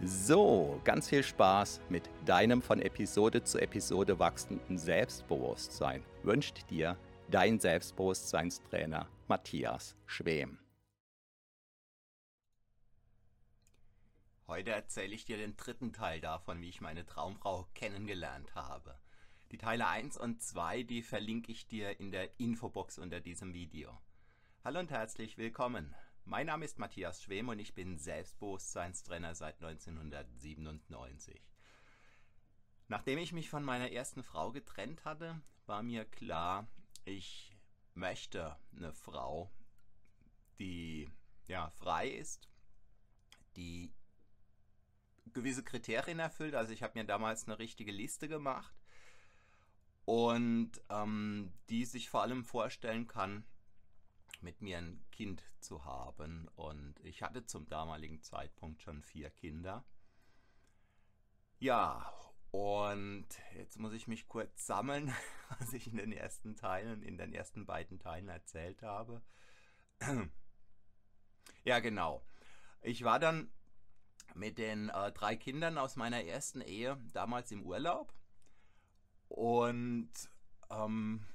So, ganz viel Spaß mit deinem von Episode zu Episode wachsenden Selbstbewusstsein wünscht dir dein Selbstbewusstseinstrainer Matthias Schwem. Heute erzähle ich dir den dritten Teil davon, wie ich meine Traumfrau kennengelernt habe. Die Teile 1 und 2, die verlinke ich dir in der Infobox unter diesem Video. Hallo und herzlich willkommen. Mein Name ist Matthias Schwem und ich bin Selbstbewusstseinstrainer seit 1997. Nachdem ich mich von meiner ersten Frau getrennt hatte, war mir klar, ich möchte eine Frau, die ja frei ist, die gewisse Kriterien erfüllt. Also ich habe mir damals eine richtige Liste gemacht und ähm, die sich vor allem vorstellen kann, mit mir ein Kind zu haben. Und ich hatte zum damaligen Zeitpunkt schon vier Kinder. Ja, und jetzt muss ich mich kurz sammeln, was ich in den ersten Teilen, in den ersten beiden Teilen erzählt habe. Ja, genau. Ich war dann mit den äh, drei Kindern aus meiner ersten Ehe damals im Urlaub und ähm,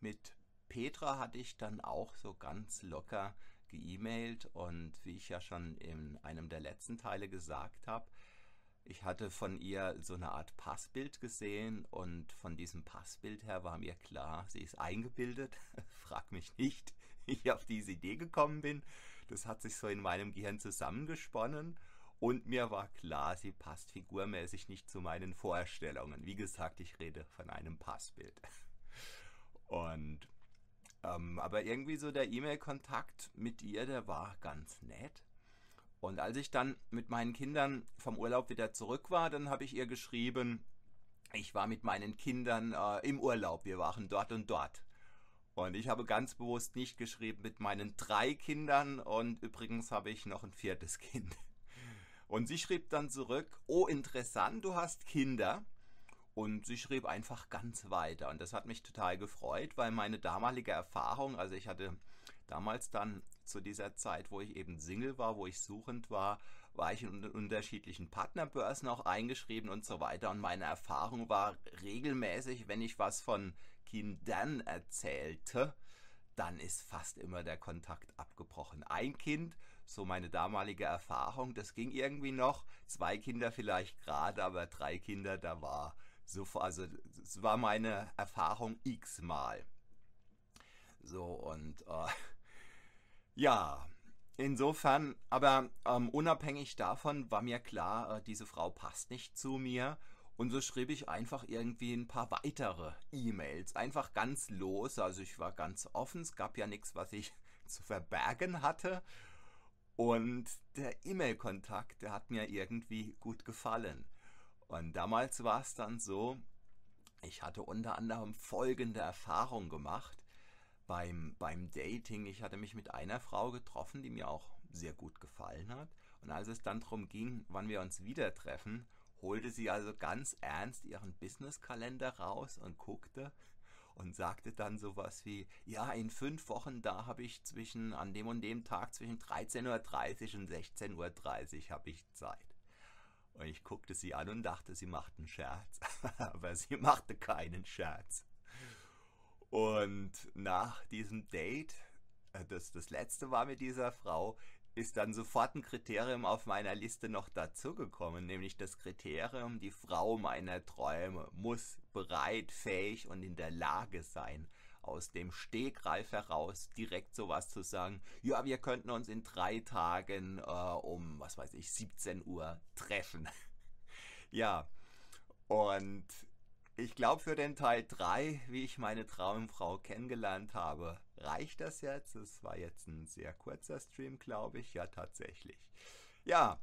mit Petra hatte ich dann auch so ganz locker geemailt und wie ich ja schon in einem der letzten Teile gesagt habe, ich hatte von ihr so eine Art Passbild gesehen und von diesem Passbild her war mir klar, sie ist eingebildet. Frag mich nicht, wie ich auf diese Idee gekommen bin. Das hat sich so in meinem Gehirn zusammengesponnen und mir war klar, sie passt figurmäßig nicht zu meinen Vorstellungen. Wie gesagt, ich rede von einem Passbild. Und ähm, aber irgendwie so der E-Mail-Kontakt mit ihr, der war ganz nett. Und als ich dann mit meinen Kindern vom Urlaub wieder zurück war, dann habe ich ihr geschrieben, ich war mit meinen Kindern äh, im Urlaub, wir waren dort und dort. Und ich habe ganz bewusst nicht geschrieben mit meinen drei Kindern und übrigens habe ich noch ein viertes Kind. Und sie schrieb dann zurück, oh interessant, du hast Kinder. Und sie schrieb einfach ganz weiter. Und das hat mich total gefreut, weil meine damalige Erfahrung, also ich hatte damals dann zu dieser Zeit, wo ich eben Single war, wo ich suchend war, war ich in unterschiedlichen Partnerbörsen auch eingeschrieben und so weiter. Und meine Erfahrung war regelmäßig, wenn ich was von Kindern erzählte, dann ist fast immer der Kontakt abgebrochen. Ein Kind, so meine damalige Erfahrung, das ging irgendwie noch. Zwei Kinder vielleicht gerade, aber drei Kinder, da war so, also es war meine Erfahrung x-mal. So und äh, ja, insofern, aber ähm, unabhängig davon war mir klar, äh, diese Frau passt nicht zu mir. Und so schrieb ich einfach irgendwie ein paar weitere E-Mails. Einfach ganz los. Also ich war ganz offen. Es gab ja nichts, was ich zu verbergen hatte. Und der E-Mail-Kontakt, der hat mir irgendwie gut gefallen. Und damals war es dann so, ich hatte unter anderem folgende Erfahrung gemacht beim, beim Dating. Ich hatte mich mit einer Frau getroffen, die mir auch sehr gut gefallen hat. Und als es dann darum ging, wann wir uns wieder treffen, holte sie also ganz ernst ihren Businesskalender raus und guckte und sagte dann sowas wie, ja, in fünf Wochen, da habe ich zwischen, an dem und dem Tag zwischen 13.30 Uhr und 16.30 Uhr habe ich Zeit. Und ich guckte sie an und dachte, sie macht einen Scherz. Aber sie machte keinen Scherz. Und nach diesem Date, äh, das das letzte war mit dieser Frau, ist dann sofort ein Kriterium auf meiner Liste noch dazugekommen, nämlich das Kriterium, die Frau meiner Träume muss bereit, fähig und in der Lage sein, aus dem Stegreif heraus direkt sowas zu sagen, ja, wir könnten uns in drei Tagen äh, um, was weiß ich, 17 Uhr treffen. ja, und ich glaube, für den Teil 3, wie ich meine Traumfrau kennengelernt habe, reicht das jetzt. Es war jetzt ein sehr kurzer Stream, glaube ich. Ja, tatsächlich. Ja,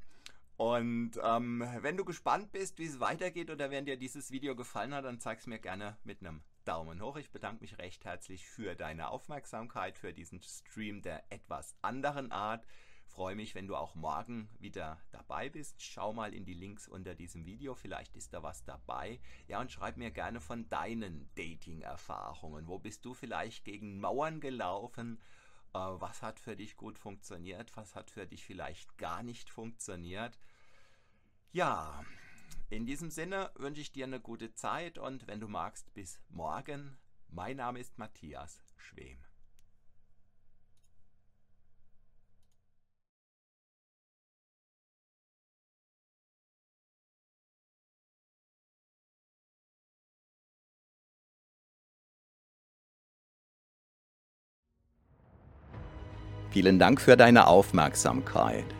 und ähm, wenn du gespannt bist, wie es weitergeht oder wenn dir dieses Video gefallen hat, dann zeig es mir gerne mit einem Daumen hoch. Ich bedanke mich recht herzlich für deine Aufmerksamkeit, für diesen Stream der etwas anderen Art freue mich, wenn du auch morgen wieder dabei bist. Schau mal in die Links unter diesem Video, vielleicht ist da was dabei. Ja, und schreib mir gerne von deinen Dating-Erfahrungen. Wo bist du vielleicht gegen Mauern gelaufen? Äh, was hat für dich gut funktioniert? Was hat für dich vielleicht gar nicht funktioniert? Ja, in diesem Sinne wünsche ich dir eine gute Zeit und wenn du magst, bis morgen. Mein Name ist Matthias Schwem. Vielen Dank für deine Aufmerksamkeit.